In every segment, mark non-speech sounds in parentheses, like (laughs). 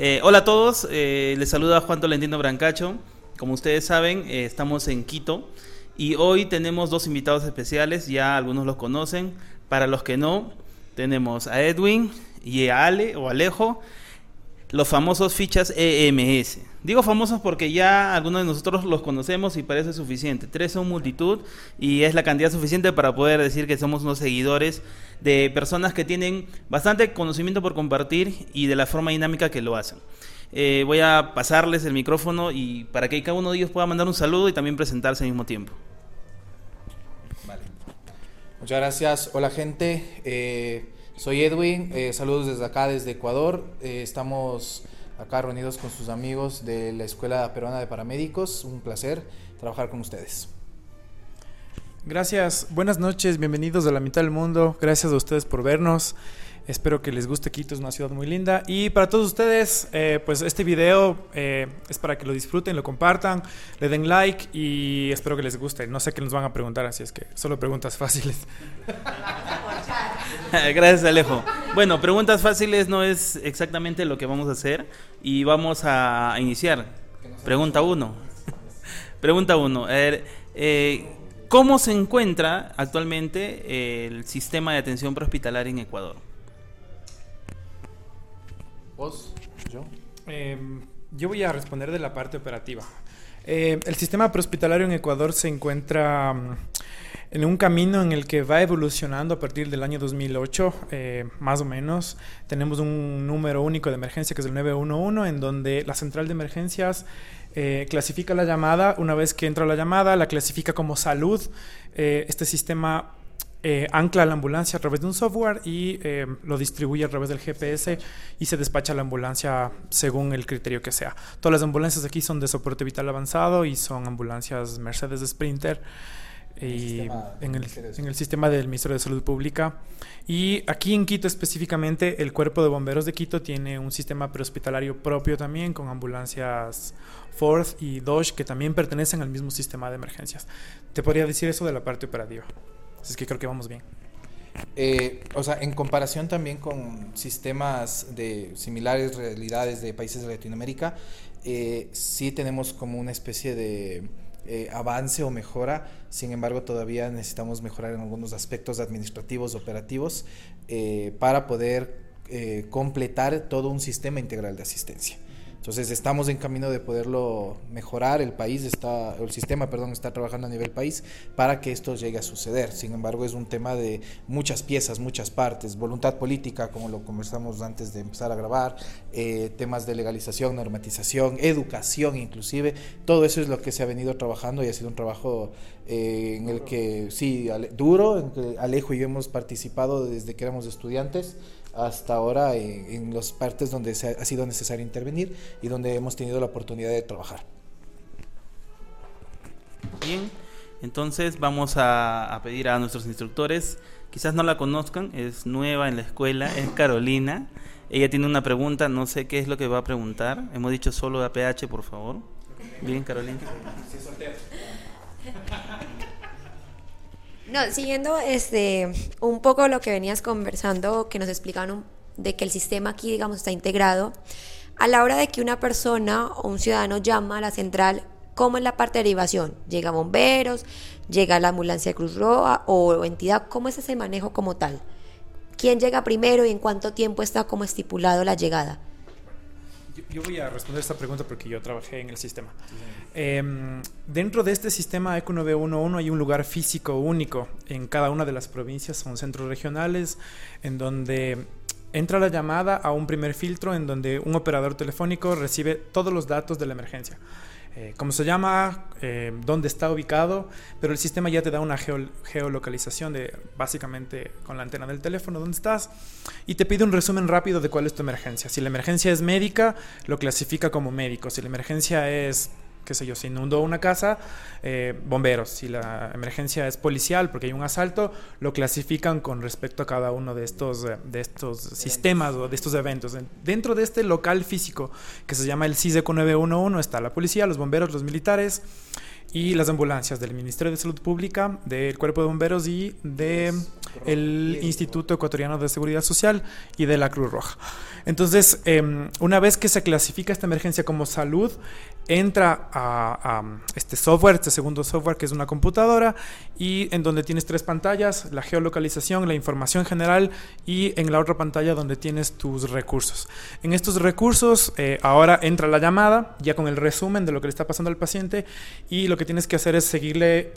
Eh, hola a todos, eh, les saluda Juan Tolentino Brancacho. Como ustedes saben, eh, estamos en Quito y hoy tenemos dos invitados especiales, ya algunos los conocen. Para los que no, tenemos a Edwin y a Ale o Alejo, los famosos fichas EMS. Digo famosos porque ya algunos de nosotros los conocemos y parece suficiente. Tres son multitud y es la cantidad suficiente para poder decir que somos unos seguidores de personas que tienen bastante conocimiento por compartir y de la forma dinámica que lo hacen. Eh, voy a pasarles el micrófono y para que cada uno de ellos pueda mandar un saludo y también presentarse al mismo tiempo. Vale. Muchas gracias. Hola gente, eh, soy Edwin, eh, saludos desde acá, desde Ecuador. Eh, estamos acá reunidos con sus amigos de la Escuela Peruana de Paramédicos. Un placer trabajar con ustedes. Gracias, buenas noches, bienvenidos a la mitad del mundo. Gracias a ustedes por vernos. Espero que les guste Quito, es una ciudad muy linda. Y para todos ustedes, eh, pues este video eh, es para que lo disfruten, lo compartan, le den like y espero que les guste. No sé qué nos van a preguntar, así es que solo preguntas fáciles. (laughs) Gracias Alejo. Bueno, preguntas fáciles no es exactamente lo que vamos a hacer y vamos a iniciar. Pregunta uno. (laughs) Pregunta uno. A ver, eh, ¿Cómo se encuentra actualmente el sistema de atención prehospitalaria en Ecuador? ¿Vos? ¿Yo? Eh, yo voy a responder de la parte operativa. Eh, el sistema prehospitalario en Ecuador se encuentra um, en un camino en el que va evolucionando a partir del año 2008, eh, más o menos. Tenemos un número único de emergencia que es el 911, en donde la central de emergencias eh, clasifica la llamada. Una vez que entra la llamada, la clasifica como salud. Eh, este sistema eh, ancla la ambulancia a través de un software y eh, lo distribuye a través del GPS y se despacha la ambulancia según el criterio que sea. Todas las ambulancias aquí son de soporte vital avanzado y son ambulancias Mercedes Sprinter y en el, en el, sistema del Ministerio de Salud Pública. Y aquí en Quito específicamente, el Cuerpo de Bomberos de Quito tiene un sistema prehospitalario propio también con ambulancias Ford y Dodge que también pertenecen al mismo sistema de emergencias. Te podría decir eso de la parte operativa. Es que creo que vamos bien. Eh, o sea, en comparación también con sistemas de similares realidades de países de Latinoamérica, eh, sí tenemos como una especie de eh, avance o mejora, sin embargo todavía necesitamos mejorar en algunos aspectos administrativos, operativos, para poder completar todo un sistema integral de asistencia. Entonces estamos en camino de poderlo mejorar, el país está, el sistema, perdón, está trabajando a nivel país para que esto llegue a suceder. Sin embargo, es un tema de muchas piezas, muchas partes, voluntad política, como lo conversamos antes de empezar a grabar, eh, temas de legalización, normatización, educación inclusive, todo eso es lo que se ha venido trabajando y ha sido un trabajo eh, en el que, sí, duro, en que Alejo y yo hemos participado desde que éramos estudiantes hasta ahora en, en las partes donde se ha, ha, sido necesario intervenir y donde hemos tenido la oportunidad de trabajar. Bien, entonces vamos a, a, pedir a nuestros instructores, quizás no la conozcan, es nueva en la escuela, es Carolina. Ella tiene una pregunta, no sé qué es lo que va a preguntar. Hemos dicho solo APH, por favor. Bien, Carolina. No, siguiendo este, un poco lo que venías conversando, que nos explicaban de que el sistema aquí, digamos, está integrado, a la hora de que una persona o un ciudadano llama a la central, ¿cómo es la parte de derivación? ¿Llega bomberos? ¿Llega la ambulancia de Cruz Roja o entidad? ¿Cómo es ese manejo como tal? ¿Quién llega primero y en cuánto tiempo está como estipulado la llegada? Yo voy a responder esta pregunta porque yo trabajé en el sistema. Eh, dentro de este sistema ECO 911 hay un lugar físico único en cada una de las provincias, son centros regionales en donde entra la llamada a un primer filtro en donde un operador telefónico recibe todos los datos de la emergencia. Eh, cómo se llama, eh, dónde está ubicado, pero el sistema ya te da una geo geolocalización de básicamente con la antena del teléfono dónde estás y te pide un resumen rápido de cuál es tu emergencia. Si la emergencia es médica, lo clasifica como médico. Si la emergencia es qué sé yo, se inundó una casa, eh, bomberos. Si la emergencia es policial porque hay un asalto, lo clasifican con respecto a cada uno de estos, eh, de estos sistemas o de estos eventos. Dentro de este local físico que se llama el CISECO 911 está la policía, los bomberos, los militares y las ambulancias del Ministerio de Salud Pública, del Cuerpo de Bomberos y del Instituto Ecuatoriano de Seguridad Social y de la Cruz Roja. Entonces, em, una vez que se clasifica esta emergencia como salud, entra a, este software, este segundo software que es una computadora y en donde tienes tres pantallas, la geolocalización, la información general y en la otra pantalla donde tienes tus recursos. En estos recursos eh, ahora entra la llamada ya con el resumen de lo que le está pasando al paciente y lo que tienes que hacer es seguirle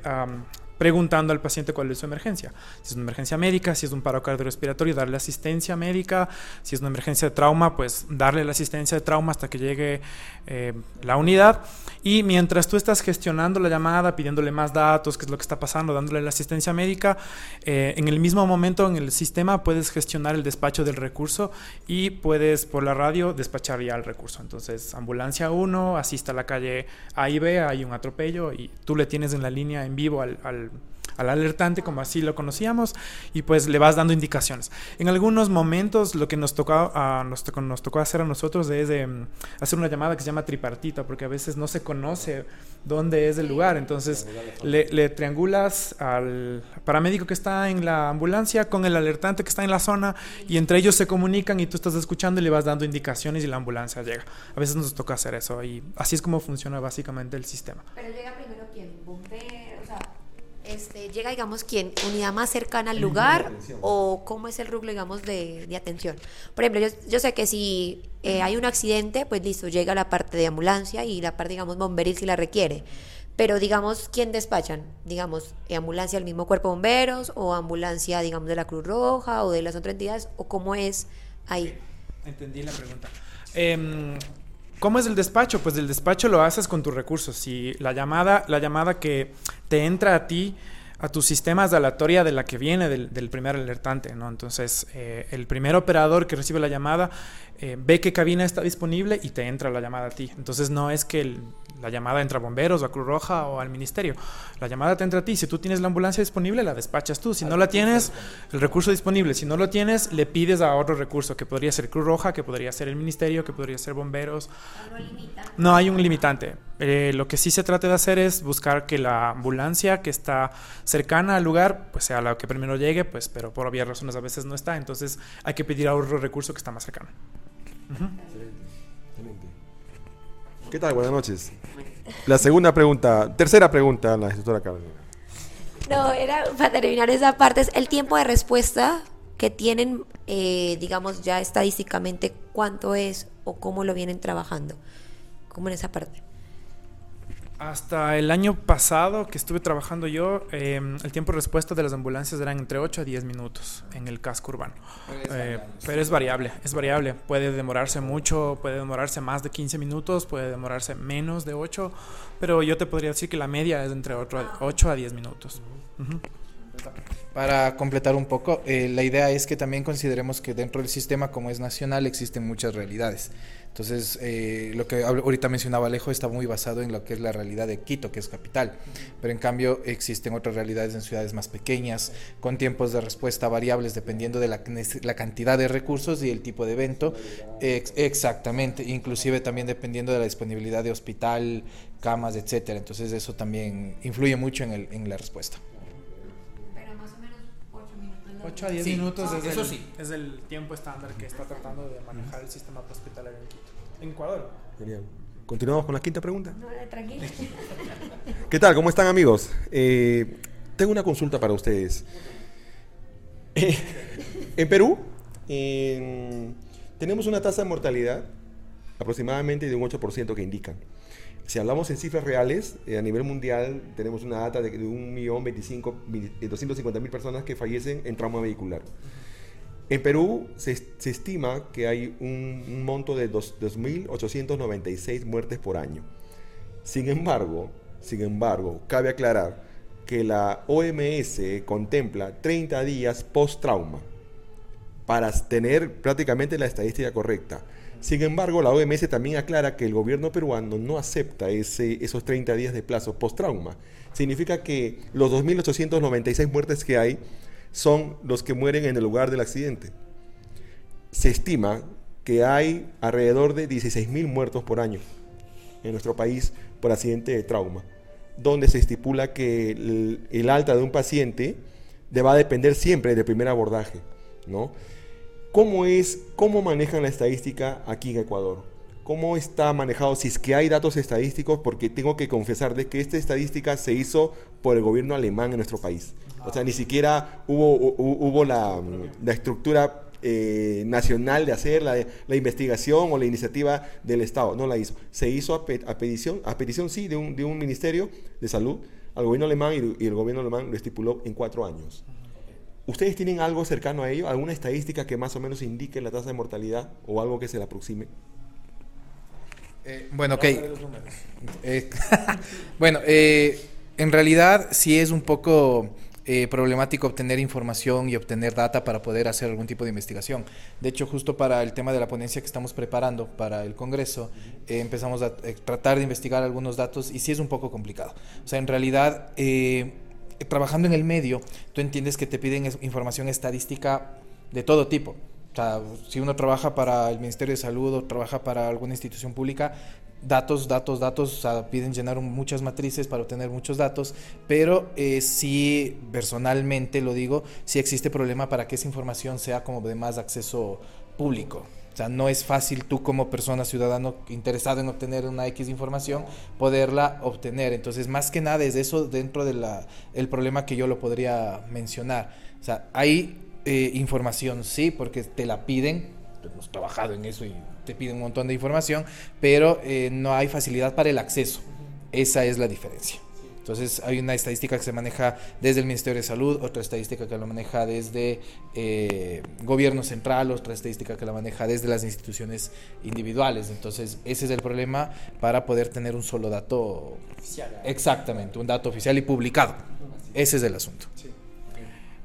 preguntando al paciente cuál es su emergencia. Si es una emergencia médica, si es un paro cardiorrespiratorio, darle asistencia médica, si es una emergencia de trauma, pues darle la asistencia de trauma hasta que llegue eh, la unidad. Y mientras tú estás gestionando la llamada, pidiéndole más datos, qué es lo que está pasando, dándole la asistencia médica, eh, en el mismo momento en el sistema puedes gestionar el despacho del recurso y puedes por la radio despachar ya el recurso. Entonces, ambulancia 1, asista a la calle A y B, hay un atropello y tú le tienes en la línea en vivo al al alertante, como así lo conocíamos, y pues le vas dando indicaciones. En algunos momentos lo que nos tocó, a, nos, tocó, hacer a nosotros es mm, hacer una llamada que se llama tripartita, porque a veces no se conoce dónde es el lugar, entonces le, triangulas al paramédico que está en la ambulancia con el alertante que está en la zona y entre ellos se comunican y tú estás escuchando y le vas dando indicaciones y la ambulancia llega. A veces nos toca hacer eso y así es como funciona básicamente el sistema. Pero llega primero quién, este, llega, digamos, quien, unidad más cercana al lugar o cómo es el rublo, digamos, de, atención. Por ejemplo, yo, sé que si eh, hay un accidente, pues listo, llega la parte de ambulancia y la parte, digamos, bomberil si la requiere. Pero, digamos, ¿quién despachan? Digamos, ambulancia del mismo cuerpo de bomberos o ambulancia, digamos, de la Cruz Roja o de las otras entidades o cómo es ahí. Entendí la pregunta. Eh, ¿Cómo es el despacho? Pues el despacho lo haces con tus recursos. Si la llamada, la llamada que te entra a ti, a tus sistemas de aleatoria de la que viene del, primer alertante, ¿no? Entonces, eh, el primer operador que recibe la llamada eh, ve qué cabina está disponible y te entra la llamada a ti. Entonces, no es que el, la llamada entra a bomberos o a Cruz Roja o al ministerio. La llamada te entra a ti. Si tú tienes la ambulancia disponible, la despachas tú. Si no la tienes, el recurso disponible. Si no lo tienes, le pides a otro recurso, que podría ser Cruz Roja, que podría ser el ministerio, que podría ser bomberos. No hay un limitante. Eh, lo que sí se trata de hacer es buscar que la ambulancia que está cercana al lugar, pues sea la que primero llegue, pues, pero por obvias razones a veces no está. Entonces hay que pedir a otro recurso que está más cercano. ¿Qué tal? Buenas noches. La segunda pregunta, tercera pregunta, la gestora Carmen. No, era para terminar esa parte, es el tiempo de respuesta que tienen, eh, digamos, ya estadísticamente, cuánto es o cómo lo vienen trabajando, como en esa parte. Hasta el año pasado que estuve trabajando yo, em, el tiempo de respuesta de las ambulancias eran entre 8 a 10 minutos en el casco urbano. Eh, pero es, variable, es variable. Puede demorarse mucho, puede demorarse más de 15 minutos, puede demorarse menos de 8, pero yo te podría decir que la media es entre 8 a, 10 minutos. Para completar un poco, eh, la idea es que también consideremos que dentro del sistema, como es nacional, existen muchas realidades. Entonces, eh, lo que ahorita mencionaba Alejo está muy basado en lo que es la realidad de Quito, que es capital. Pero en cambio existen otras realidades en ciudades más pequeñas, con tiempos de respuesta variables dependiendo de la, cantidad de recursos y el tipo de evento. exactamente, inclusive también dependiendo de la disponibilidad de hospital, camas, etcétera. Entonces eso también influye mucho en, el, en la respuesta. 8 a 10 minutos es, el, es el tiempo estándar que está tratando de manejar el sistema hospitalario en Quito. En Ecuador. Genial. Continuamos con la quinta pregunta. No, tranquilo. (laughs) ¿Qué tal? ¿Cómo están amigos? Eh, tengo una consulta para ustedes. Eh, (laughs) en Perú tenemos una tasa de mortalidad aproximadamente de un 8% que indican. Si hablamos en cifras reales, eh, a nivel mundial tenemos una data de, de 1.250.000 personas que fallecen en trauma vehicular. En Perú se, estima que hay un, monto de 2.896 muertes por año. Sin embargo, sin embargo, cabe aclarar que la OMS contempla 30 días post-trauma para tener prácticamente la estadística correcta. Sin embargo, la OMS también aclara que el gobierno peruano no acepta esos 30 días de plazo post-trauma. Significa que los 2.896 muertes que hay son los que mueren en el lugar del accidente. Se estima que hay alrededor de 16.000 muertos por año en nuestro país por accidente de trauma, donde se estipula que el, el alta de un paciente va a depender siempre del primer abordaje, ¿no? ¿Cómo es, cómo manejan la estadística aquí en Ecuador? ¿Cómo está manejado? Si es que hay datos estadísticos, porque tengo que confesar de que esta estadística se hizo por el gobierno alemán en nuestro país. O sea, ni siquiera hubo, hubo la, la estructura eh, nacional de hacer la, la, investigación o la iniciativa del Estado. No la hizo. Se hizo a, pe, a petición, a petición sí, de un, de un, ministerio de salud al gobierno alemán y, y el gobierno alemán lo estipuló en cuatro años. ¿Ustedes tienen algo cercano a ello? ¿Alguna estadística que más o menos indique la tasa de mortalidad o algo que se le aproxime? Eh, bueno, ok. Eh, (laughs) bueno, eh, en realidad sí es un poco eh, problemático obtener información y obtener data para poder hacer algún tipo de investigación. De hecho, justo para el tema de la ponencia que estamos preparando para el Congreso, eh, empezamos a eh, tratar de investigar algunos datos y sí es un poco complicado. O sea, en realidad trabajando en el medio, tú entiendes que te piden información estadística de todo tipo. O sea, si uno trabaja para el Ministerio de Salud o trabaja para alguna institución pública, datos, datos, datos, o sea, piden llenar muchas matrices para obtener muchos datos, pero eh, sí, personalmente lo digo, sí existe problema para que esa información sea como de más acceso público. O sea, no es fácil tú como persona, ciudadano interesado en obtener una X información, poderla obtener. Entonces, más que nada es eso dentro del el problema que yo lo podría mencionar. O sea, hay eh, información, sí, porque te la piden, hemos trabajado en eso y te piden un montón de información, pero eh, no hay facilidad para el acceso. Esa es la diferencia. Entonces hay una estadística que se maneja desde el Ministerio de Salud, otra estadística que lo maneja desde eh, gobierno central, otra estadística que la maneja desde las instituciones individuales. Entonces ese es el problema para poder tener un solo dato. Oficial. Exactamente, un dato oficial y publicado. Ese es el asunto. Sí.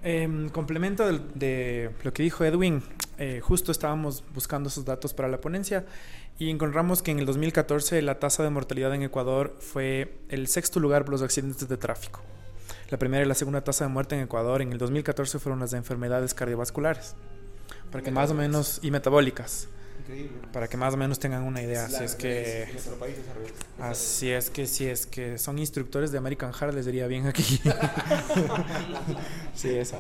Eh, complemento de, de, lo que dijo Edwin, eh, justo estábamos buscando esos datos para la ponencia y encontramos que en el 2014 la tasa de mortalidad en Ecuador fue el sexto lugar por los accidentes de tráfico. La primera y la segunda tasa de muerte en Ecuador en el 2014 fueron las de enfermedades cardiovasculares, para que más o menos, y metabólicas. Increíble. Para que más o menos tengan una idea. Así es que. Así es que si es que son instructores de American Heart, les diría bien aquí. (laughs) sí, esa.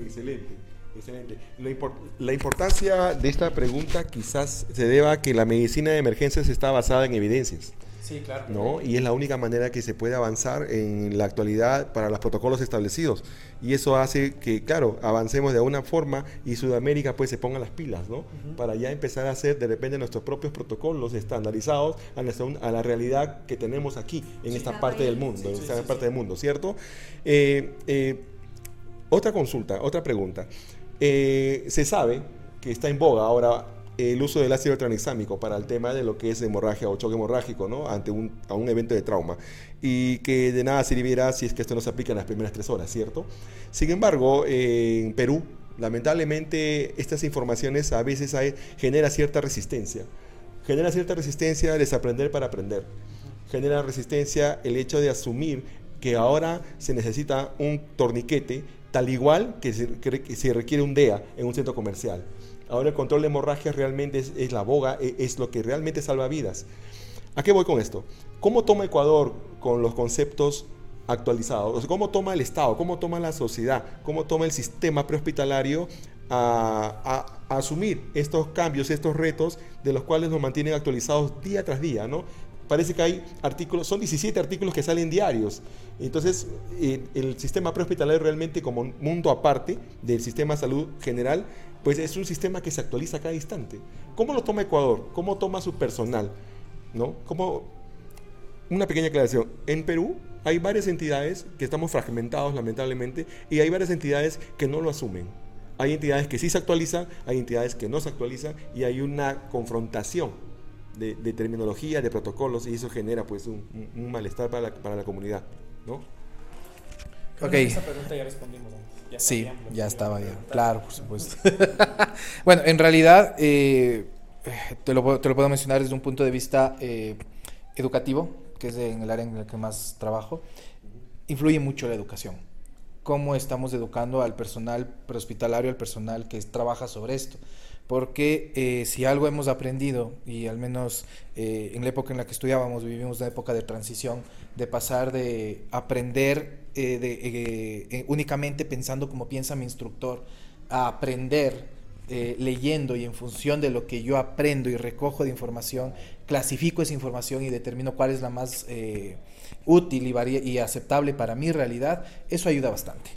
Excelente. Excelente. La, import la, importancia de esta pregunta quizás se deba a que la medicina de emergencias está basada en evidencias. Sí, claro. ¿no? Y es la única manera que se puede avanzar en la actualidad para los protocolos establecidos. Y eso hace que, claro, avancemos de alguna forma y Sudamérica pues se ponga las pilas, ¿no? Uh -huh. Para ya empezar a hacer de repente nuestros propios protocolos estandarizados a, nuestra, a la realidad que tenemos aquí, en sí, esta parte del mundo, sí, en esta sí, parte del mundo, ¿cierto? Eh, eh, otra consulta, otra pregunta. Eh, se sabe que está en boga ahora el uso del ácido tranexámico para el tema de lo que es hemorragia o choque hemorrágico, ¿no? Ante un, a un evento de trauma. Y que de nada sirviera si es que esto no se aplica en las primeras tres horas, ¿cierto? Sin embargo, en Perú, lamentablemente, estas informaciones a veces hay, genera cierta resistencia. Genera cierta resistencia desaprender para aprender. Genera resistencia el hecho de asumir que ahora se necesita un torniquete tal igual que se, requiere un DEA en un centro comercial. Ahora el control de hemorragias realmente es, la boga, es, es, lo que realmente salva vidas. ¿A qué voy con esto? ¿Cómo toma Ecuador con los conceptos actualizados? ¿Cómo toma el Estado? ¿Cómo toma la sociedad? ¿Cómo toma el sistema prehospitalario a, asumir estos cambios, estos retos de los cuales nos mantienen actualizados día tras día? ¿no? Parece que hay artículos, son 17 artículos que salen diarios. Entonces, eh, el sistema prehospitalario realmente como un mundo aparte del sistema de salud general, pues es un sistema que se actualiza cada instante. ¿Cómo lo toma Ecuador? ¿Cómo toma su personal? ¿No? ¿Cómo? Una pequeña aclaración. En Perú hay varias entidades que estamos fragmentados, lamentablemente, y hay varias entidades que no lo asumen. Hay entidades que sí se actualizan, hay entidades que no se actualizan, y hay una confrontación de, de terminología, de protocolos, y eso genera pues un, un, malestar para la, para la comunidad. ¿no? Creo Ok. Esa pregunta ya respondimos. ¿no? Ya Sí, ya estaba ya. Claro, por supuesto. (laughs) bueno, en realidad, eh, te, lo, te, lo, puedo mencionar desde un punto de vista eh, educativo, que es en el área en el que más trabajo, influye mucho la educación. Cómo estamos educando al personal prehospitalario, al personal que trabaja sobre esto porque eh, si algo hemos aprendido, y al menos eh, en la época en la que estudiábamos, vivimos una época de transición, de pasar de aprender eh, de, únicamente pensando como piensa mi instructor, a aprender leyendo y en función de lo que yo aprendo y recojo de información, clasifico esa información y determino cuál es la más útil y, y aceptable para mi realidad, eso ayuda bastante,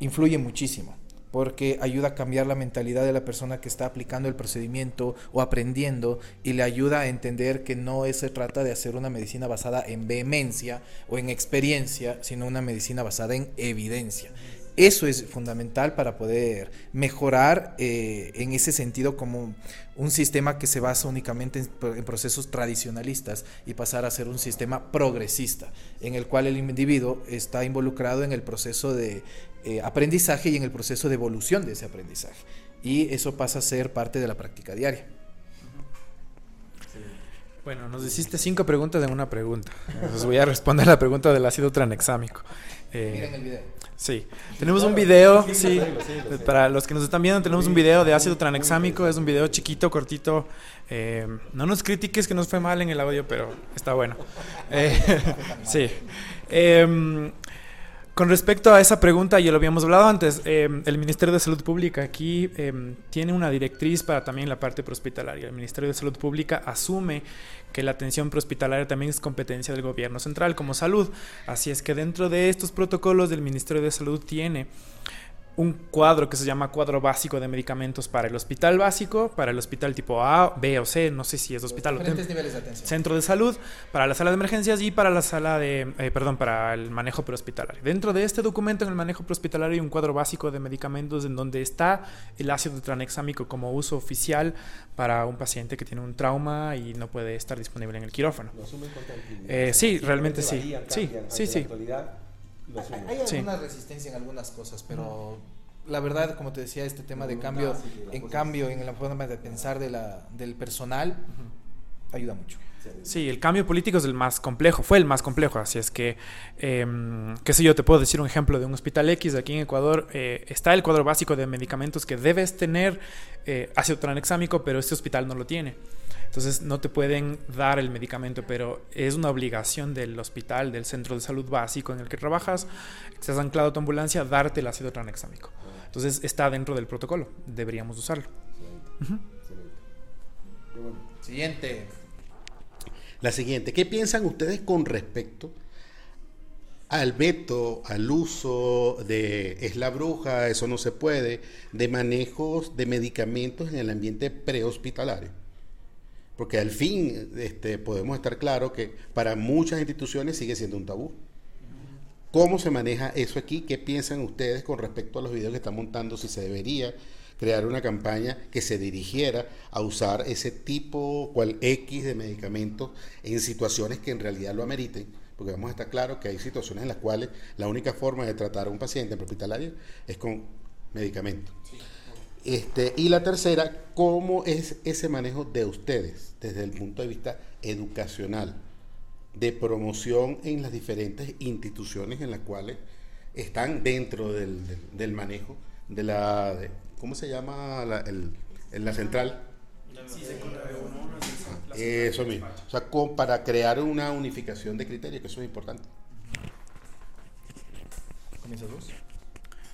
influye muchísimo porque ayuda a cambiar la mentalidad de la persona que está aplicando el procedimiento o aprendiendo y le ayuda a entender que no se trata de hacer una medicina basada en vehemencia o en experiencia, sino una medicina basada en evidencia. Eso es fundamental para poder mejorar eh, en ese sentido como un sistema que se basa únicamente en, procesos tradicionalistas y pasar a ser un sistema progresista, en el cual el individuo está involucrado en el proceso de eh, aprendizaje y en el proceso de evolución de ese aprendizaje. Y eso pasa a ser parte de la práctica diaria. Bueno, nos hiciste cinco preguntas en una pregunta. Les voy a responder la pregunta del ácido tranexámico. Eh, Miren el video. Sí, tenemos un video, sí, para los que nos están viendo, tenemos un video de ácido tranexámico, es un video chiquito, cortito. Eh, no nos critiques que nos fue mal en el audio, pero está bueno. Eh, (laughs) sí. Con respecto a esa pregunta, ya lo habíamos hablado antes, em, el Ministerio de Salud Pública aquí em, tiene una directriz para también la parte prehospitalaria. El Ministerio de Salud Pública asume que la atención prehospitalaria también es competencia del gobierno central como salud. Así es que dentro de estos protocolos del Ministerio de Salud tiene un cuadro que se llama cuadro básico de medicamentos para el hospital básico, para el hospital tipo A, B o C, no sé si es hospital Diferentes niveles de atención. centro de salud, para la sala de emergencias y para la sala de, eh, perdón, para el manejo prehospitalario. Dentro de este documento en el manejo prehospitalario hay un cuadro básico de medicamentos en donde está el ácido tranexámico como uso oficial para un paciente que tiene un trauma y no puede estar disponible en el quirófano. Eh, sí, realmente sí. Sí, sí, sí. Hay, alguna resistencia en algunas cosas, pero la verdad, como te decía, este tema de cambio, en cambio en la forma de pensar de la, del personal, ayuda mucho. Sí, el cambio político es el más complejo, fue el más complejo, así es que, eh, qué sé yo, te puedo decir un ejemplo de un hospital X aquí en Ecuador, eh, está el cuadro básico de medicamentos que debes tener eh, ácido tranexámico, pero este hospital no lo tiene. Entonces no te pueden dar el medicamento, pero es una obligación del hospital, del centro de salud básico en el que trabajas, estás anclado a tu ambulancia, darte el ácido tranexámico. Entonces está dentro del protocolo, deberíamos usarlo. Siguiente. La siguiente, ¿qué piensan ustedes con respecto al veto, al uso de es la bruja, eso no se puede, de manejos de medicamentos en el ambiente prehospitalario? Porque al fin este, podemos estar claros que para muchas instituciones sigue siendo un tabú. ¿Cómo se maneja eso aquí? ¿Qué piensan ustedes con respecto a los videos que están montando? Si se debería crear una campaña que se dirigiera a usar ese tipo, cual X de medicamentos en situaciones que en realidad lo ameriten. Porque vamos a estar claros que hay situaciones en las cuales la única forma de tratar a un paciente en hospitalario es con medicamentos. Este, y la tercera, ¿cómo es ese manejo de ustedes desde el punto de vista educacional, de promoción en las diferentes instituciones en las cuales están dentro del, manejo de la, ¿cómo se llama la, la central? eso mismo. O sea, para crear una unificación de criterios, que eso es importante. ¿Comienza dos?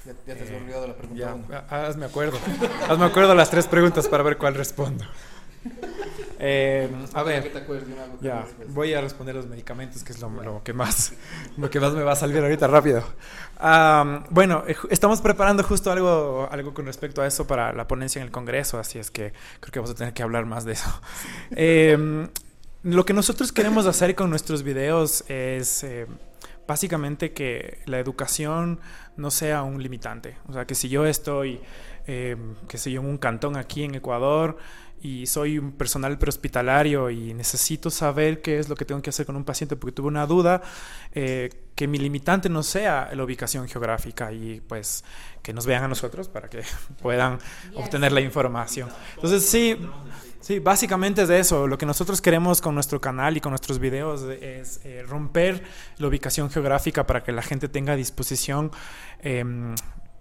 Ya, te has eh, olvidado la pregunta. Ya, hazme acuerdo. (laughs) hazme acuerdo las tres preguntas para ver cuál respondo. (laughs) Eh, a ver, ya, voy a responder los medicamentos, que es lo, que más, lo que más me va a salir ahorita rápido. bueno, eh, estamos preparando justo algo, algo con respecto a eso para la ponencia en el Congreso, así es que creo que vamos a tener que hablar más de eso. (laughs) lo que nosotros queremos hacer con nuestros videos es básicamente que la educación no sea un limitante. O sea, que si yo estoy, eh, que sé yo, en un cantón aquí en Ecuador y soy un personal prehospitalario y necesito saber qué es lo que tengo que hacer con un paciente porque tuve una duda, eh, que mi limitante no sea la ubicación geográfica y pues que nos vean a nosotros para que (laughs) puedan obtener la información. Entonces sí, Sí, básicamente es de eso. Lo que nosotros queremos con nuestro canal y con nuestros videos es eh, romper la ubicación geográfica para que la gente tenga a disposición em,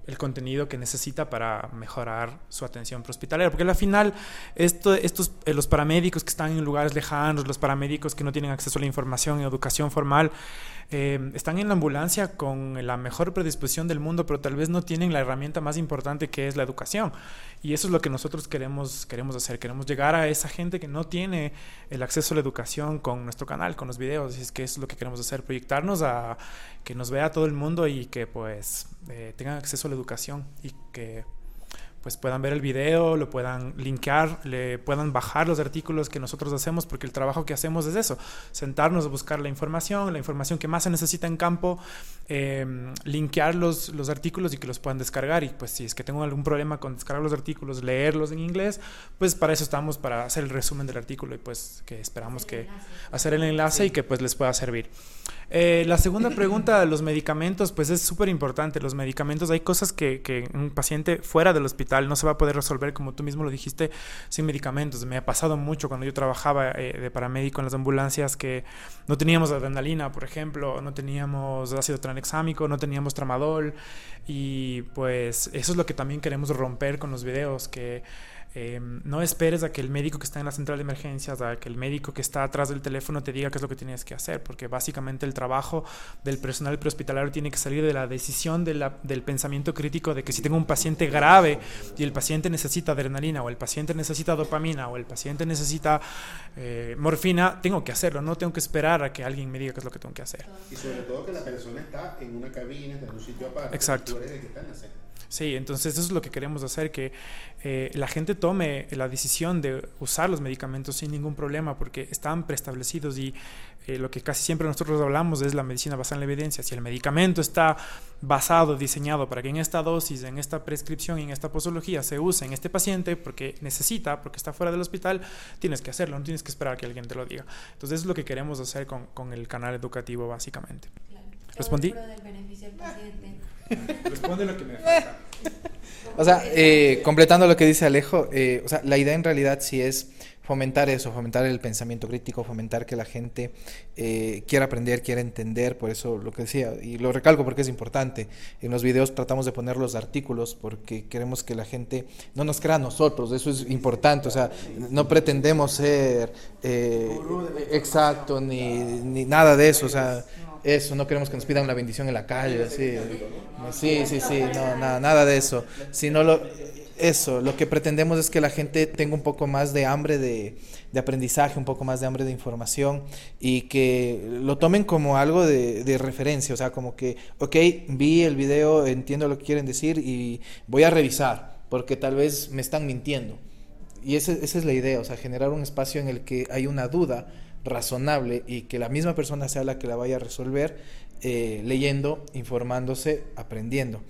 el contenido que necesita para mejorar su atención prehospitalaria. Porque al final, esto, estos, eh, los paramédicos que están en lugares lejanos, los paramédicos que no tienen acceso a la información y educación formal, eh, están en la ambulancia con la mejor predisposición del mundo, pero tal vez no tienen la herramienta más importante que es la educación. Y eso es lo que nosotros queremos, queremos hacer. Queremos llegar a esa gente que no tiene el acceso a la educación con nuestro canal, con los videos. Y es que es lo que queremos hacer, proyectarnos a que nos vea todo el mundo y que pues eh, tengan acceso a la educación y que pues puedan ver el video, lo puedan linkear, le puedan bajar los artículos que nosotros hacemos, porque el trabajo que hacemos es eso, sentarnos a buscar la información, la información que más se necesita en campo, eh, linkear los, los artículos y que los puedan descargar. Y pues si es que tengo algún problema con descargar los artículos, leerlos en inglés, pues para eso estamos, para hacer el resumen del artículo y pues que esperamos que hacer el enlace y que pues les pueda servir. Eh, la segunda pregunta los medicamentos, pues es súper importante. Los medicamentos, hay cosas que, que, un paciente fuera del hospital no se va a poder resolver, como tú mismo lo dijiste, sin medicamentos. Me ha pasado mucho cuando yo trabajaba eh, de paramédico en las ambulancias que no teníamos adrenalina, por ejemplo, no teníamos ácido tranexámico, no teníamos tramadol. Y pues eso es lo que también queremos romper con los videos, que eh, no esperes a que el médico que está en la central de emergencias, a que el médico que está atrás del teléfono te diga qué es lo que tienes que hacer, porque básicamente el trabajo del personal prehospitalario tiene que salir de la decisión de la, del pensamiento crítico de que si tengo un paciente grave y el paciente necesita adrenalina o el paciente necesita dopamina o el paciente necesita eh, morfina, tengo que hacerlo, no tengo que esperar a que alguien me diga qué es lo que tengo que hacer. Y sobre todo que la persona está en una cabina, en un sitio aparte. Exacto. Tú eres el que está en la Sí, entonces eso es lo que queremos hacer, que eh, la gente tome la decisión de usar los medicamentos sin ningún problema, porque están preestablecidos y eh, lo que casi siempre nosotros hablamos es la medicina basada en la evidencia. Si el medicamento está basado, diseñado para que en esta dosis, en esta prescripción y en esta posología se use en este paciente porque necesita, porque está fuera del hospital, tienes que hacerlo, no tienes que esperar a que alguien te lo diga. Entonces eso es lo que queremos hacer con, con el canal educativo básicamente. Claro. ¿Respondí? Del beneficio del paciente. Responde lo que me (laughs) falta. O sea, eh, completando lo que dice Alejo, eh, o sea, la idea en realidad sí es fomentar eso, fomentar el pensamiento crítico, fomentar que la gente eh, quiera aprender, quiera entender, por eso lo que decía, y lo recalco porque es importante, en los videos tratamos de poner los artículos porque queremos que la gente no nos crea a nosotros, eso es importante, o sea, no pretendemos ser eh, exacto, ni, ni nada de eso, o sea, eso, no queremos que nos pidan la bendición en la calle, así. Sí, sí, sí, no, nada, nada de eso. Sino lo, eso, lo que pretendemos es que la gente tenga un poco más de hambre de, aprendizaje, un poco más de hambre de información y que lo tomen como algo de, de, referencia, o sea, como que, ok, vi el video, entiendo lo que quieren decir y voy a revisar, porque tal vez me están mintiendo. Y esa, esa es la idea, o sea, generar un espacio en el que hay una duda razonable y que la misma persona sea la que la vaya a resolver eh, leyendo, informándose, aprendiendo.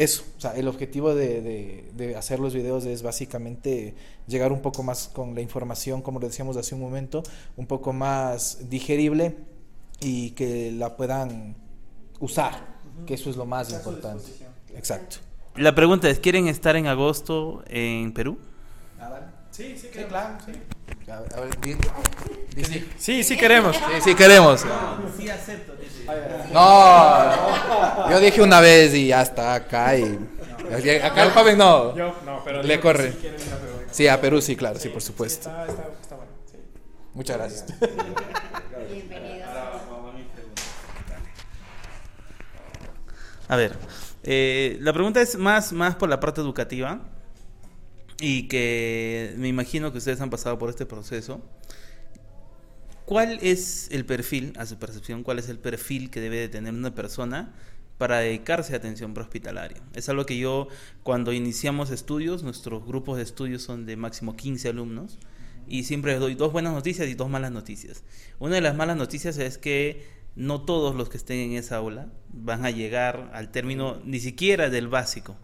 Eso, o sea, el objetivo de, de, de, hacer los videos es básicamente llegar un poco más con la información, como lo decíamos hace un momento, un poco más digerible y que la puedan usar, que eso es lo más importante. Exacto. La pregunta es, ¿quieren estar en agosto en Perú? Sí, sí, sí claro. Sí. A ver, di, di, sí. sí, sí queremos. Sí, sí queremos. Sí acepto. No, yo dije una vez y ya está acá y acá el joven no. Yo no, pero le corre. Si quieren ir a Perú. Sí, a Perú sí, claro, sí, por supuesto. Está, está, está bueno. Sí. Muchas gracias. Bienvenidos. A ver, eh, la pregunta es más, más por la parte educativa y que me imagino que ustedes han pasado por este proceso. ¿Cuál es el perfil, a su percepción, cuál es el perfil que debe de tener una persona para dedicarse a atención prehospitalaria? Es algo que yo, cuando iniciamos estudios, nuestros grupos de estudios son de máximo 15 alumnos, y siempre les doy dos buenas noticias y dos malas noticias. Una de las malas noticias es que no todos los que estén en esa aula van a llegar al término ni siquiera del básico.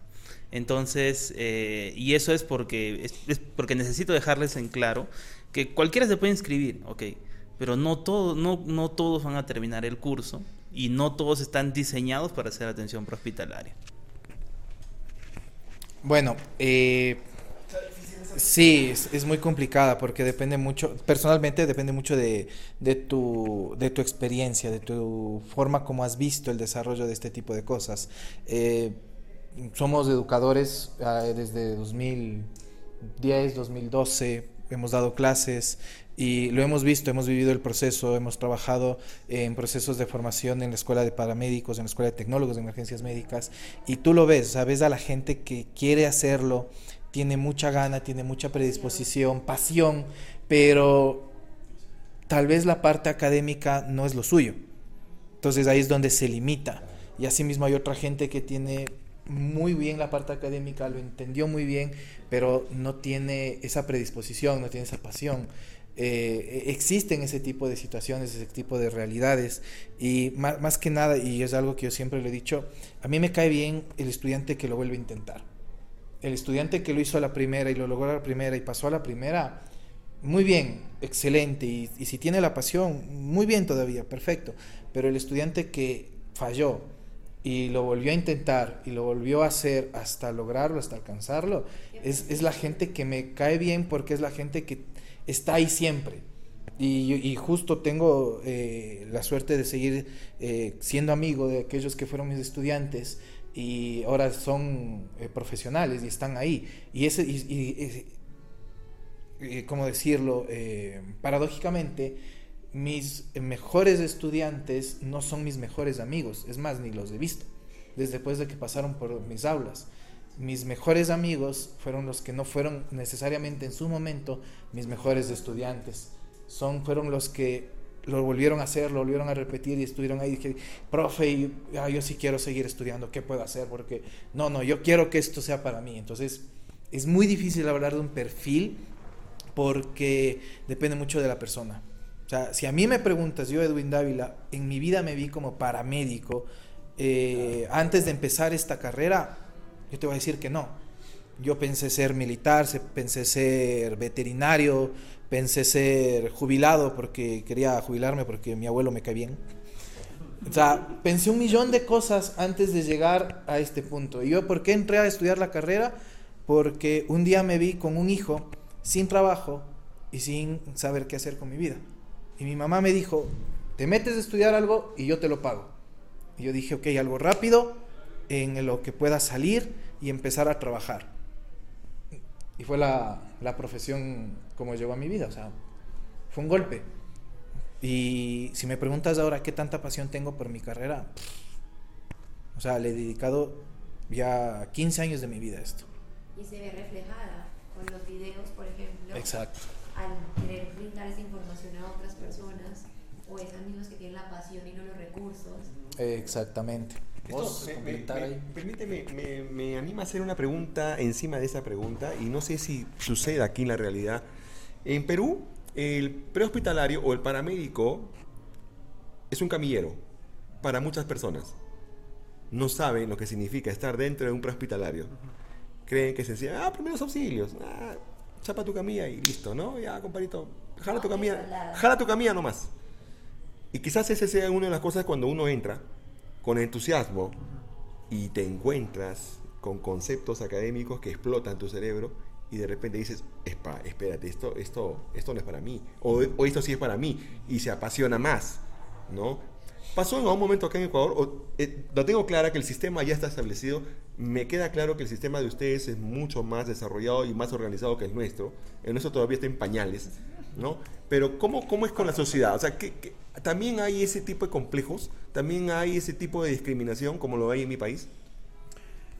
Entonces, eh, y eso es porque, porque necesito dejarles en claro que cualquiera se puede inscribir, ok, pero no, todo, no, no todos van a terminar el curso y no todos están diseñados para hacer atención prehospitalaria. Bueno, eh, Sí, es, es, muy complicada porque depende mucho, personalmente depende mucho de, de, tu, de tu experiencia, de tu forma como has visto el desarrollo de este tipo de cosas. Eh, somos educadores uh, desde 2010, 2012, hemos dado clases y lo hemos visto, hemos vivido el proceso, hemos trabajado en procesos de formación en la escuela de paramédicos, en la escuela de tecnólogos de emergencias médicas y tú lo ves, sabes a la gente que quiere hacerlo, tiene mucha gana, tiene mucha predisposición, pasión, pero tal vez la parte académica no es lo suyo. Entonces ahí es donde se limita. Y asimismo hay otra gente que tiene muy bien la parte académica, lo entendió muy bien, pero no tiene esa predisposición, no tiene esa pasión. Eh, existen ese tipo de situaciones, ese tipo de realidades y más, que nada, y es algo que yo siempre le he dicho, a mí me cae bien el estudiante que lo vuelve a intentar. El estudiante que lo hizo a la primera y lo logró a la primera y pasó a la primera, muy bien, excelente, y si tiene la pasión, muy bien todavía, perfecto, pero el estudiante que falló, y lo volvió a intentar y lo volvió a hacer hasta lograrlo, hasta alcanzarlo, es, es, la gente que me cae bien porque es la gente que está ahí siempre. Y, y justo tengo eh, la suerte de seguir eh, siendo amigo de aquellos que fueron mis estudiantes y ahora son eh, profesionales y están ahí. Y ese, y, y ¿cómo decirlo? Eh, paradójicamente, mis mejores estudiantes no son mis mejores amigos, es más, ni los he visto, desde después de que pasaron por mis aulas. Mis mejores amigos fueron los que no fueron necesariamente en su momento mis mejores estudiantes. Son, fueron los que lo volvieron a hacer, lo volvieron a repetir y estuvieron ahí. Y dije, profe, yo, yo sí quiero seguir estudiando, ¿qué puedo hacer? Porque no, no, yo quiero que esto sea para mí. Entonces, es muy difícil hablar de un perfil porque depende mucho de la persona. O sea, si a mí me preguntas, yo Edwin Dávila, en mi vida me vi como paramédico, eh, antes de empezar esta carrera, yo te voy a decir que no. Yo pensé ser militar, pensé ser veterinario, pensé ser jubilado porque quería jubilarme porque mi abuelo me cae bien. O sea, pensé un millón de cosas antes de llegar a este punto. ¿Y yo por qué entré a estudiar la carrera? Porque un día me vi con un hijo sin trabajo y sin saber qué hacer con mi vida. Y mi mamá me dijo, te metes a estudiar algo y yo te lo pago. Y yo dije, ok, algo rápido, en lo que pueda salir y empezar a trabajar. Y fue la, la profesión como llegó a mi vida, o sea, fue un golpe. Y si me preguntas ahora qué tanta pasión tengo por mi carrera, o sea, le he dedicado ya 15 años de mi vida a esto. Y se ve reflejada con los videos, por ejemplo. Exacto al querer brindar esa información a personas o esas mismas que tienen la pasión y no los recursos. Exactamente. Esto, me, me, me, permíteme, me, me, anima a hacer una pregunta encima de esa pregunta y no sé si sucede aquí en la realidad. En Perú, el prehospitalario o el paramédico es un camillero para muchas personas. No saben lo que significa estar dentro de un prehospitalario. Creen que se decía, ah, primeros auxilios, ah, chapa tu camilla y listo, ¿no? Ya, compadrito, jala tu camilla, jala tu camilla nomás. Y quizás ese sea una de las cosas cuando uno entra con entusiasmo y te encuentras con conceptos académicos que explotan tu cerebro y de repente dices, espérate, esto, esto, esto no es para mí, o, o, esto sí es para mí, y se apasiona más, ¿no? Pasó en un momento acá en Ecuador, o, eh, lo tengo clara que el sistema ya está establecido, me queda claro que el sistema de ustedes es mucho más desarrollado y más organizado que el nuestro, el nuestro todavía está en pañales, ¿no? Pero ¿cómo, cómo es con la sociedad? O sea, ¿qué, también hay ese tipo de complejos? ¿También hay ese tipo de discriminación como lo hay en mi país?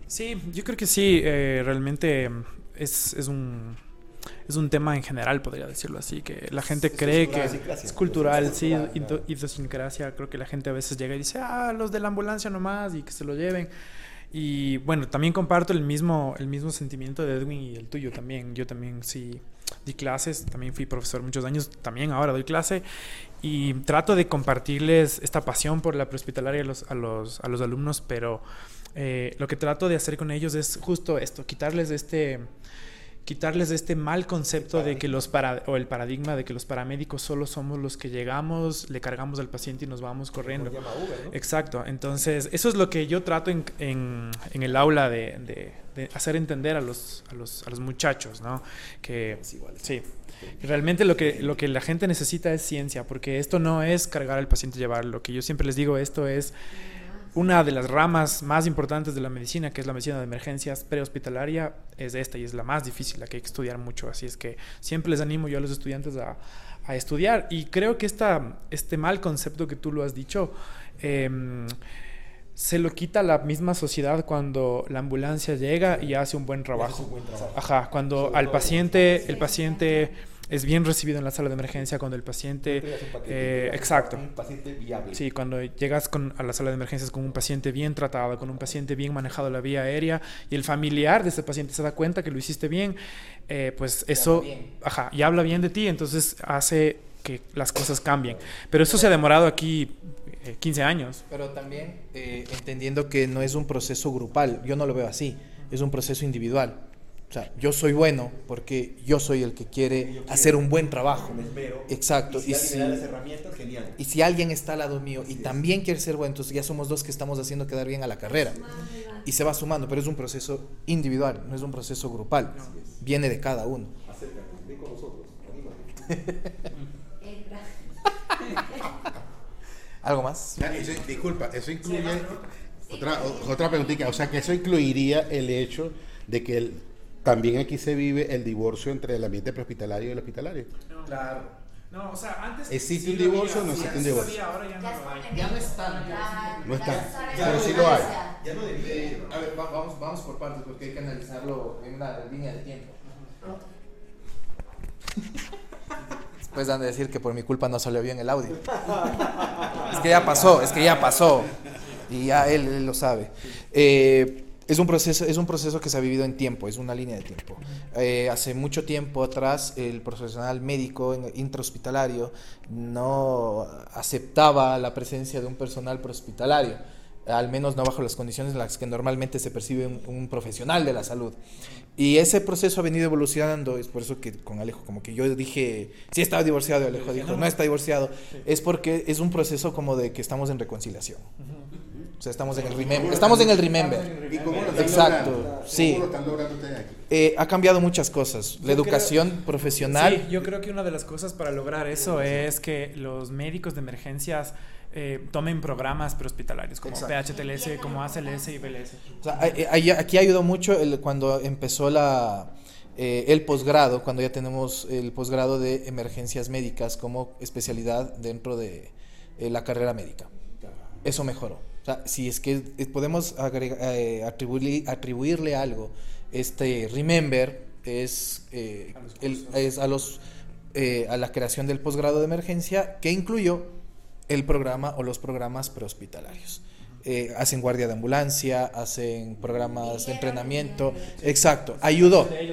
Sí, yo creo que sí, eh, realmente es, es un es un tema en general, podría decirlo así, que la gente es cree que es cultural, sí, idiosincrasia. Creo que la gente a veces llega y dice, ah, los de la ambulancia nomás y que se lo lleven. Y bueno, también comparto el mismo, el mismo sentimiento de Edwin y el tuyo también. Yo también sí di clases, también fui profesor muchos años, también ahora doy clase y trato de compartirles esta pasión por la prehospitalaria a los, a los, a los alumnos, pero eh, lo que trato de hacer con ellos es justo esto, quitarles este quitarles este mal concepto de que los para o el paradigma de que los paramédicos solo somos los que llegamos, le cargamos al paciente y nos vamos corriendo. Exacto. Entonces, eso es lo que yo trato en, en, en el aula de, de, de, hacer entender a los, a los, a los muchachos, ¿no? Que sí. Realmente lo que, lo que la gente necesita es ciencia, porque esto no es cargar al paciente y llevarlo. Lo que yo siempre les digo, esto es una de las ramas más importantes de la medicina, que es la medicina de emergencias prehospitalaria, es esta y es la más difícil, la que hay que estudiar mucho. Así es que siempre les animo yo a los estudiantes a, a estudiar. Y creo que esta, este mal concepto que tú lo has dicho, eh, se lo quita la misma sociedad cuando la ambulancia llega y hace un buen trabajo. Un buen trabajo. Ajá, cuando al paciente, el paciente es bien recibido en la sala de emergencia cuando el paciente... Eh, exacto. Un paciente viable. Sí, cuando llegas con, a la sala de emergencias con un paciente bien tratado, con un paciente bien manejado la vía aérea y el familiar de ese paciente se da cuenta que lo hiciste bien, eh, pues eso... Ajá, y habla bien de ti, entonces hace que las cosas cambien. Pero eso se ha demorado aquí 15 años. Pero también eh, entendiendo que no es un proceso grupal, yo no lo veo así, es un proceso individual. O sea, yo soy bueno porque yo soy el que quiere hacer un buen trabajo. Exacto. Y si, y si, las herramientas, genial. Y si alguien está al lado mío y también quiere ser bueno, entonces ya somos dos que estamos haciendo quedar bien a la carrera. Y se va sumando, pero es un proceso individual, no es un proceso grupal. Viene de cada uno. Acércate, ven con nosotros, anímate. (laughs) ¿Algo más? Eso, disculpa, eso incluye otra, otra preguntita, o sea que eso incluiría el hecho de que el, también aquí se vive el divorcio entre el ambiente prehospitalario y el hospitalario. No, claro. No, o sea, antes ¿Existe un divorcio o no existe un divorcio? ahora ya no. Ya no está. No está, pero sí lo hay. Ya no Eh, a ver, va- vamos, vamos por partes porque hay que analizarlo en una línea de tiempo. Después han de decir que por mi culpa no salió bien el audio. es que ya pasó, es que ya pasó. Y ya él, lo sabe. Eh, es un, proceso, es un proceso que se ha vivido en tiempo, es una línea de tiempo. Eh, hace mucho tiempo atrás, el profesional médico intrahospitalario no aceptaba la presencia de un personal prehospitalario, al menos no bajo las condiciones en las que normalmente se percibe un, un profesional de la salud. Y ese proceso ha venido evolucionando, es por eso que con Alejo, como que yo dije, sí estaba divorciado, y Alejo dijo, no está divorciado, es porque es un proceso como de que estamos en reconciliación. O sea, estamos en el remember. Estamos en el remember. ¿Y cómo lo están Exacto, logrando? sí. ¿Cómo lo están logrando ustedes aquí? Eh, ha cambiado muchas cosas. La Yo educación profesional. Sí, yo creo que una de las cosas para lograr eso es que los médicos de emergencias eh, tomen programas prehospitalarios como Exacto. PHTLS, como ACLS y BLS. O sea, hay- hay- aquí ayudó mucho el- cuando empezó la, eh, el posgrado, cuando ya tenemos el posgrado de emergencias médicas como especialidad dentro de eh, la carrera médica. Eso mejoró. O sea, si es que eh, podemos eh, atribuirle, atribuirle algo, este remember es, eh, A los el- cursos. es a, los, eh, a la creación del posgrado de emergencia que incluyó el programa o los programas prehospitalarios. Eh, hacen guardia de ambulancia, hacen programas de entrenamiento. Exacto, ayudó. De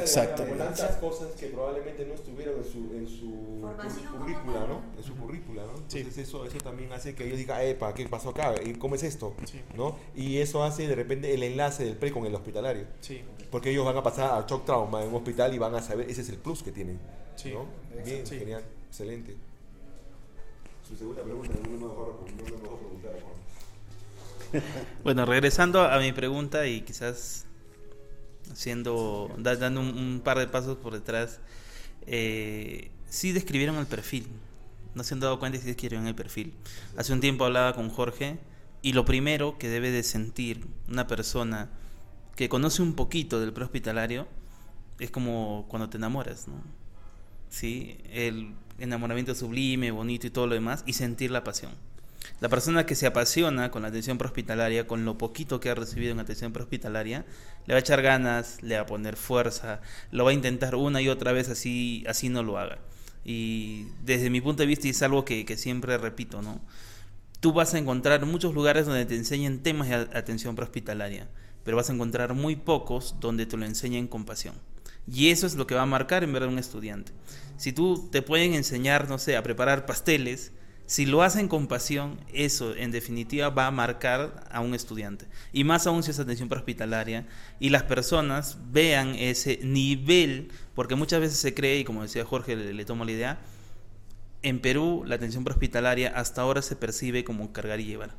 exacto. de tantas cosas que probablemente no estuvieron en su, en su currícula. ¿no? En su currícula, ¿no? Sí. Entonces eso, eso también hace que ellos digan, epa, ¿qué pasó acá? ¿Y ¿Cómo es esto? Sí. ¿No? Y eso hace de repente el enlace del pre con el hospitalario. Sí, Porque ellos van a pasar a shock trauma en un hospital y van a saber, ese es el plus que tienen. Sí. ¿no? Bien, Sí. genial, excelente. Su segunda pregunta, no es mejor. (laughs) Bueno, regresando a mi pregunta y quizás haciendo, da- dando un, un par de pasos por detrás, eh, sí describieron el perfil, no se han dado cuenta sí describieron el perfil. Hace un tiempo hablaba con Jorge y lo primero que debe de sentir una persona que conoce un poquito del prehospitalario es como cuando te enamoras, ¿no? Sí, el enamoramiento sublime, bonito y todo lo demás, y sentir la pasión. La persona que se apasiona con la atención prehospitalaria, con lo poquito que ha recibido en atención prehospitalaria, le va a echar ganas, le va a poner fuerza, lo va a intentar una y otra vez así, así no lo haga. Y desde mi punto de vista y es algo que, siempre repito, ¿no? Tú vas a encontrar muchos lugares donde te enseñen temas de atención prehospitalaria, pero vas a encontrar muy pocos donde te lo enseñen con pasión. Y eso es lo que va a marcar en verdad un estudiante. Si tú te pueden enseñar, no sé, a preparar pasteles, Si lo hacen con pasión, eso en definitiva va a marcar a un estudiante. Y más aún si es atención prehospitalaria y las personas vean ese nivel, porque muchas veces se cree, y como decía Jorge, le, le tomo la idea, en Perú la atención prehospitalaria hasta ahora se percibe como cargar y llevar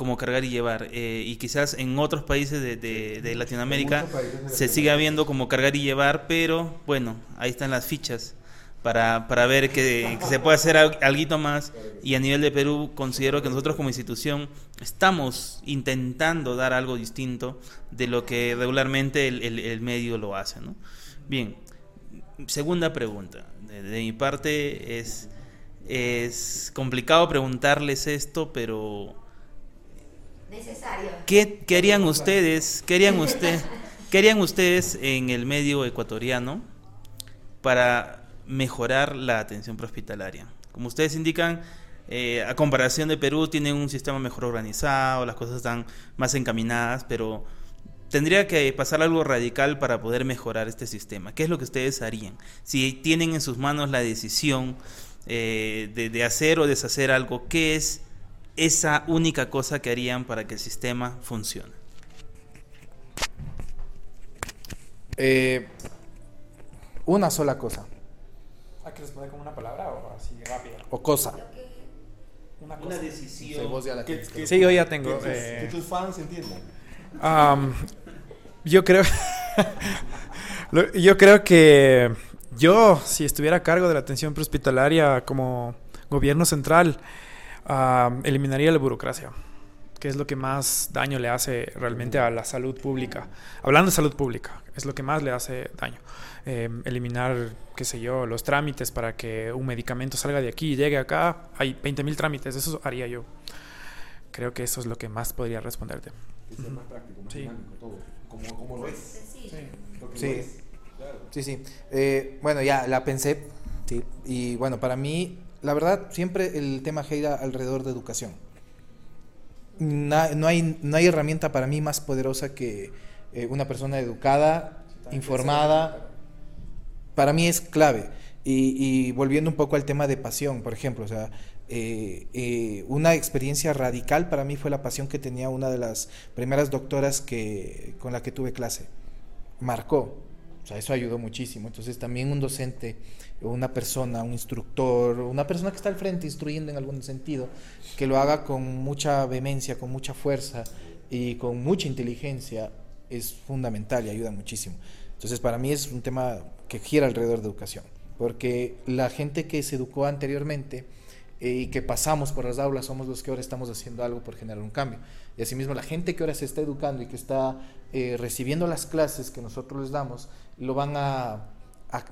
como cargar y llevar. Eh, y quizás en otros países de, de, de Latinoamérica se sigue viendo como cargar y llevar, pero bueno, ahí están las fichas para, para ver que, que, se puede hacer algo más. Y a nivel de Perú, considero que nosotros como institución estamos intentando dar algo distinto de lo que regularmente el, el, el medio lo hace. ¿no? Bien, segunda pregunta. De, de mi parte es, es complicado preguntarles esto, pero Necesario. ¿Qué querían ustedes? ¿Querían usted, querían ustedes en el medio ecuatoriano para mejorar la atención prehospitalaria? Como ustedes indican, eh, a comparación de Perú, tienen un sistema mejor organizado, las cosas están más encaminadas, pero tendría que pasar algo radical para poder mejorar este sistema. ¿Qué es lo que ustedes harían? Si tienen en sus manos la decisión eh, de, de hacer o deshacer algo, ¿qué es esa única cosa que harían para que el sistema funcione? Eh, una sola cosa. ¿Hay que responder con una palabra o así rápido? O cosa. Una, Una decisión. Sí, vos ya la ¿Qué- tienes qué- Sí, yo ya tengo. Que tus, eh, que tus fans entiendan. Yo creo. (laughs) Yo creo que yo, si estuviera a cargo de la atención prehospitalaria como gobierno central, am, eliminaría la burocracia, que es lo que más daño le hace realmente a la salud pública. Hablando de salud pública, es lo que más le hace daño. Em, eliminar, qué sé yo, los trámites para que un medicamento salga de aquí y llegue acá. Hay 20.000 trámites, eso haría yo. Creo que eso es lo que más podría responderte. Que sea más práctico, más Sí. dinámico, todo. Como, como lo es. Lo que Sí. Sí, sí. Eh, bueno, ya la pensé. Sí. Y bueno, para mí, la verdad, siempre el tema gira alrededor de educación. No, hay, no hay herramienta para mí más poderosa que eh, una persona educada, informada. Para mí es clave. Y, y volviendo un poco al tema de pasión, por ejemplo, o sea, eh, eh, una experiencia radical para mí fue la pasión que tenía una de las primeras doctoras que, con la que tuve clase. Marcó. O sea, eso ayudó muchísimo. Entonces también un docente, una persona, un instructor, una persona que está al frente instruyendo en algún sentido, que lo haga con mucha vehemencia, con mucha fuerza y con mucha inteligencia, es fundamental y ayuda muchísimo. Entonces para mí es un tema que gira alrededor de educación, porque la gente que se educó anteriormente eh, y que pasamos por las aulas somos los que ahora estamos haciendo algo por generar un cambio. Y asimismo la gente que ahora se está educando y que está eh, recibiendo las clases que nosotros les damos, lo van a,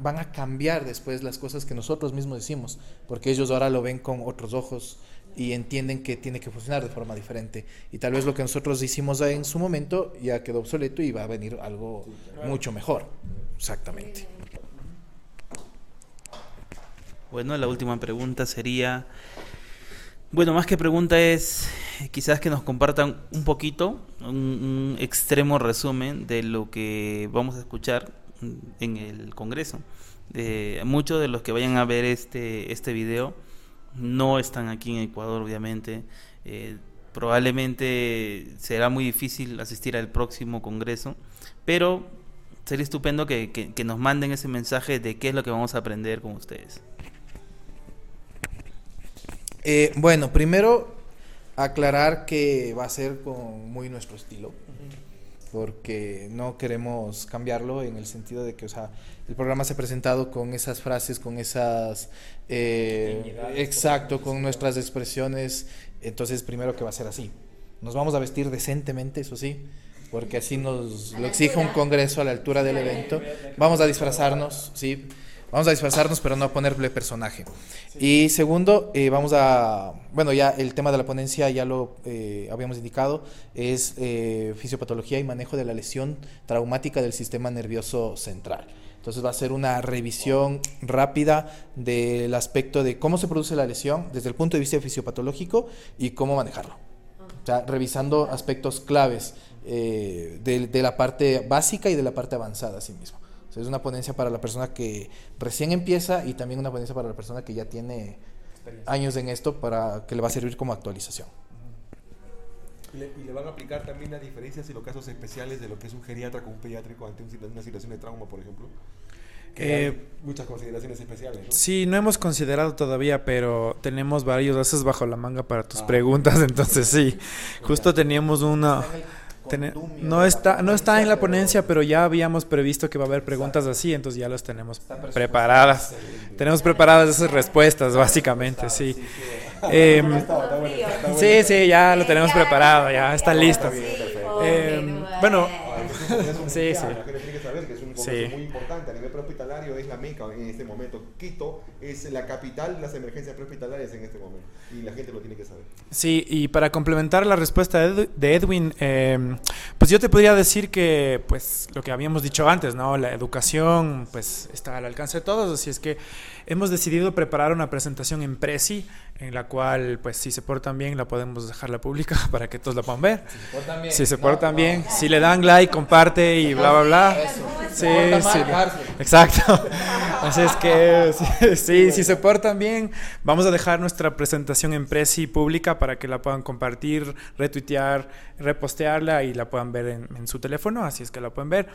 van a cambiar después las cosas que nosotros mismos decimos, porque ellos ahora lo ven con otros ojos y entienden que tiene que funcionar de forma diferente. Y tal vez lo que nosotros hicimos en su momento ya quedó obsoleto y va a venir algo mucho mejor. Exactamente. Bueno, la última pregunta sería, bueno, más que pregunta es quizás que nos compartan un poquito, un, extremo resumen de lo que vamos a escuchar en el Congreso. Eh, muchos de los que vayan a ver este, este video no están aquí en Ecuador, obviamente. Eh, probablemente será muy difícil asistir al próximo Congreso, pero sería estupendo que, que- nos manden ese mensaje de qué es lo que vamos a aprender con ustedes. Eh, bueno, primero aclarar que va a ser con muy nuestro estilo, porque no queremos cambiarlo en el sentido de que, o sea, el programa se ha presentado con esas frases, con esas, eh, exacto, con nuestras expresiones, entonces primero que va a ser así. Nos vamos a vestir decentemente, eso sí, porque así nos A lo exige un congreso a la altura del evento. Vamos a disfrazarnos, sí. Vamos a disfrazarnos, pero no a ponerle personaje. Y segundo, eh, vamos a, bueno, ya el tema de la ponencia ya lo eh, habíamos indicado, es eh, fisiopatología y manejo de la lesión traumática del sistema nervioso central. Entonces va a ser una revisión rápida del aspecto de cómo se produce la lesión desde el punto de vista fisiopatológico y cómo manejarlo. O sea, revisando aspectos claves eh, de, de la parte básica y de la parte avanzada, así mismo. O sea, es una ponencia para la persona que recién empieza y también una ponencia para la persona que ya tiene años en esto para que le va a servir como actualización. Y le, y le van a aplicar también las diferencias y los casos especiales de lo que es un geriatra con un pediátrico ante un- una situación de trauma, por ejemplo. Eh, muchas consideraciones especiales, ¿no? Sí, no hemos considerado todavía, pero tenemos varios haces bajo la manga para tus Ah. preguntas, (laughs) entonces sí. (laughs) Justo teníamos una... No está no está en la ponencia, pero ya habíamos previsto que va a haber preguntas así, entonces ya los tenemos preparadas. Tenemos preparadas esas respuestas, básicamente, sí. Sí, sí, ya lo tenemos preparado, ya está listo. Em, bueno, (laughs) Sí, sí. Sí. muy importante a nivel prehospitalario, es la meca en este momento. Quito es la capital de las emergencias prehospitalarias en este momento y la gente lo tiene que saber. Sí, y para complementar la respuesta de Edwin, eh, pues yo te podría decir que, pues, lo que habíamos dicho antes, ¿no? La educación, pues, está al alcance de todos, así es que hemos decidido preparar una presentación en Prezi, en la cual, pues, si se portan bien, la podemos dejarla pública (laughs) para que todos la puedan ver. Si se portan bien, si le dan like, comparte y bla, bla, bla. Sí, sí. Exacto. (laughs) Así es que, sí, (laughs) sí, si se portan bien, vamos a dejar nuestra presentación en Prezi pública para que la puedan compartir, retuitear, repostearla y la puedan ver en, en su teléfono, así es que la pueden ver.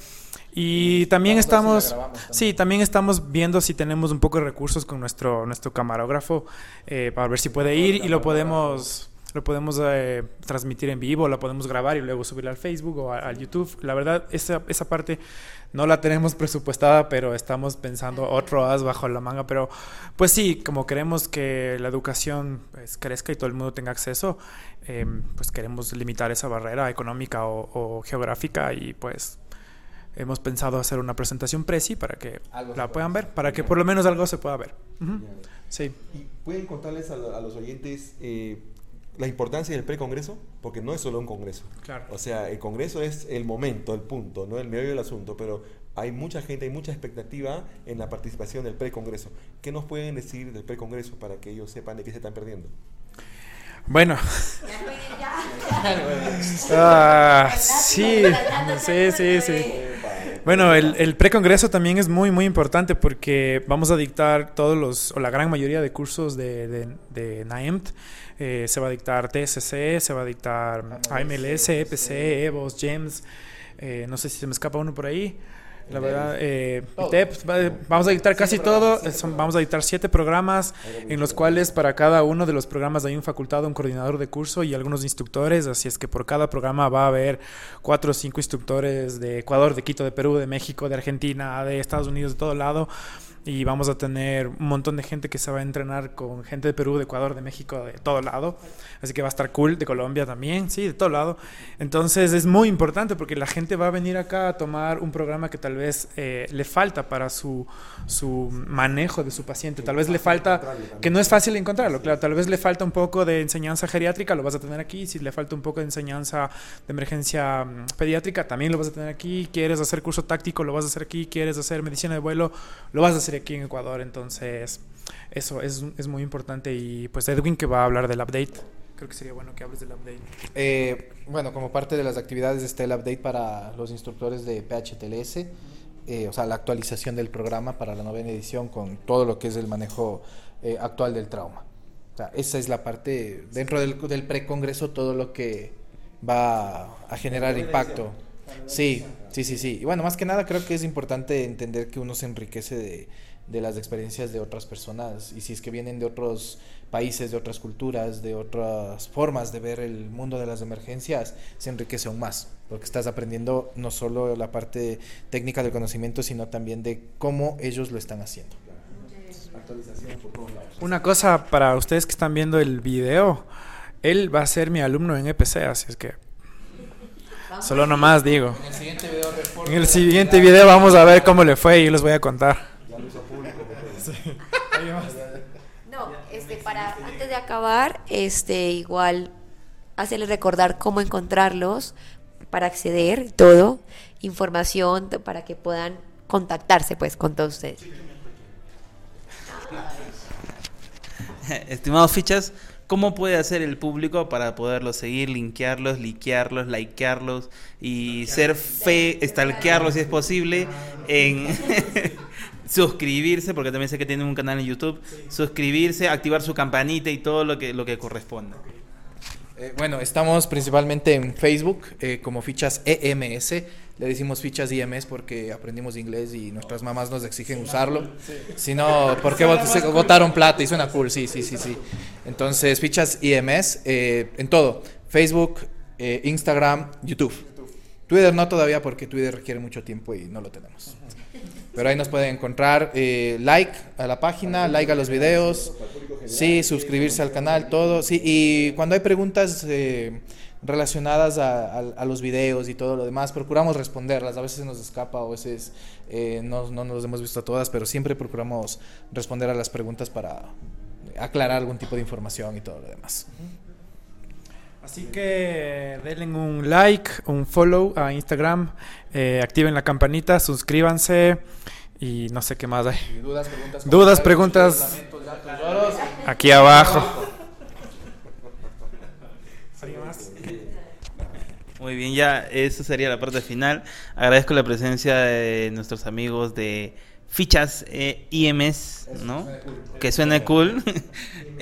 Y también estamos, sí, también estamos viendo si tenemos un poco de recursos con nuestro, nuestro camarógrafo eh, para ver si puede ir y lo podemos lo podemos eh, transmitir en vivo, la podemos grabar y luego subirla al Facebook o al YouTube. La verdad, esa, esa parte no la tenemos (laughs) presupuestada, pero estamos pensando otro as bajo la manga. Pero pues sí, como queremos que la educación pues, crezca y todo el mundo tenga acceso, eh, pues queremos limitar esa barrera económica o, o geográfica y pues hemos pensado hacer una presentación presi para que Algo la pueda puedan ver, para que por lo menos algo se pueda ver. Ujú. Sí. ¿Y pueden contarles a, a los oyentes eh, la importancia del precongreso? Porque no es solo un congreso. Claro. O sea, el congreso es el momento, el punto, no el medio del asunto, pero hay mucha gente, hay mucha expectativa en la participación del precongreso. ¿Qué nos pueden decir del precongreso para que ellos sepan de qué se están perdiendo? Bueno. Ah, sí, sí, sí, sí. Bueno, el, el precongreso también es muy, muy importante porque vamos a dictar todos los, o la gran mayoría de cursos de, de, de NAEMT. Eh, se va a dictar TSC, se va a dictar AMLS, EPC, EVOS, GEMS. eh, no sé si se me escapa uno por ahí. La verdad, eh, va- vamos a dictar casi todo. son- vamos a dictar siete programas en los cuales para cada uno de los programas hay un facultado, un coordinador de curso y algunos instructores. Así es que por cada programa va a haber cuatro o cinco instructores de Ecuador, de Quito, de Perú, de México, de Argentina, de Estados Unidos, de todo lado. Y vamos a tener un montón de gente que se va a entrenar con gente de Perú, de Ecuador, de México, de todo lado. Así que va a estar cool, de Colombia también, sí, de todo lado. Entonces es muy importante porque la gente va a venir acá a tomar un programa que tal vez eh, le falta para su, su manejo de su paciente. Tal vez le falta, que no es fácil encontrarlo, claro. Tal vez le falta un poco de enseñanza geriátrica, lo vas a tener aquí. Si le falta un poco de enseñanza de emergencia mm, pediátrica, también lo vas a tener aquí. Quieres hacer curso táctico, lo vas a hacer aquí. Quieres hacer medicina de vuelo, lo vas a hacer aquí en Ecuador. Entonces, eso es, es muy importante. Y pues Edwin que va a hablar del update. Creo que sería bueno que hables del update. Eh, bueno, como parte de las actividades está el update para los instructores de PHTLS, eh, o sea, la actualización del programa para la novena edición con todo lo que es el manejo eh, actual del trauma. O sea, esa es la parte, dentro del, del precongreso, todo lo que va a generar impacto. Sí, sí, sí, sí. Y bueno, más que nada creo que es importante entender que uno se enriquece de, de las experiencias de otras personas y si es que vienen de otros países, de otras culturas, de otras formas de ver el mundo de las emergencias, se enriquece aún más, porque estás aprendiendo no solo la parte técnica del conocimiento, sino también de cómo ellos lo están haciendo. Una cosa para ustedes que están viendo el video, él va a ser mi alumno en EPC, así es que solo nomás digo. En el siguiente video, En el siguiente video vamos a ver cómo le fue y yo les voy a contar. (laughs) No, este, para antes de acabar, este, igual hacerles recordar cómo encontrarlos para acceder, todo, información para que puedan contactarse pues con todos ustedes. (laughs) Estimados fichas, ¿cómo puede hacer el público para poderlos seguir, linkearlos, likearlos, likearlos y ser fe, stalkearlos si es posible en (laughs) suscribirse, porque también sé que tienen un canal en YouTube, suscribirse, activar su campanita y todo lo que, lo que corresponda. Eh, bueno, estamos principalmente en Facebook eh, como fichas EMS. Le decimos fichas IMS porque aprendimos inglés y nuestras mamás nos exigen usarlo. Si no, ¿por qué votaron plata? Y suena cool, sí, sí, sí, sí. Entonces, fichas IMS eh, en todo. Facebook, eh, Instagram, YouTube. Twitter no todavía porque Twitter requiere mucho tiempo y no lo tenemos. Pero ahí nos pueden encontrar. eh, like a la página, like a los videos. Sí, suscribirse al canal, todo. Sí, y cuando hay preguntas eh, relacionadas a, a- a los videos y todo lo demás, procuramos responderlas. A veces se nos escapa, a veces eh, no, no nos hemos visto todas, pero siempre procuramos responder a las preguntas para aclarar algún tipo de información y todo lo demás. Así que denle un like, un follow a Instagram, eh, activen la campanita, suscríbanse y no sé qué más hay. Y dudas, preguntas, Dudas. Aquí abajo. ¿Alguien más? Muy bien, ya eso sería la parte final. Agradezco la presencia de nuestros amigos de Fichas eh, IMS, ¿no? Que suene cool. (laughs)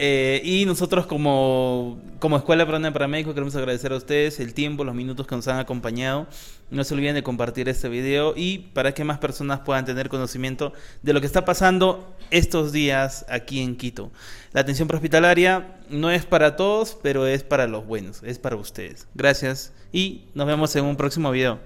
Eh, y nosotros como, como Escuela Peruana para México queremos agradecer a ustedes el tiempo, los minutos que nos han acompañado. No se olviden de compartir este video y para que más personas puedan tener conocimiento de lo que está pasando estos días aquí en Quito. La atención prehospitalaria no es para todos, pero es para los buenos, es para ustedes. Gracias y nos vemos en un próximo video.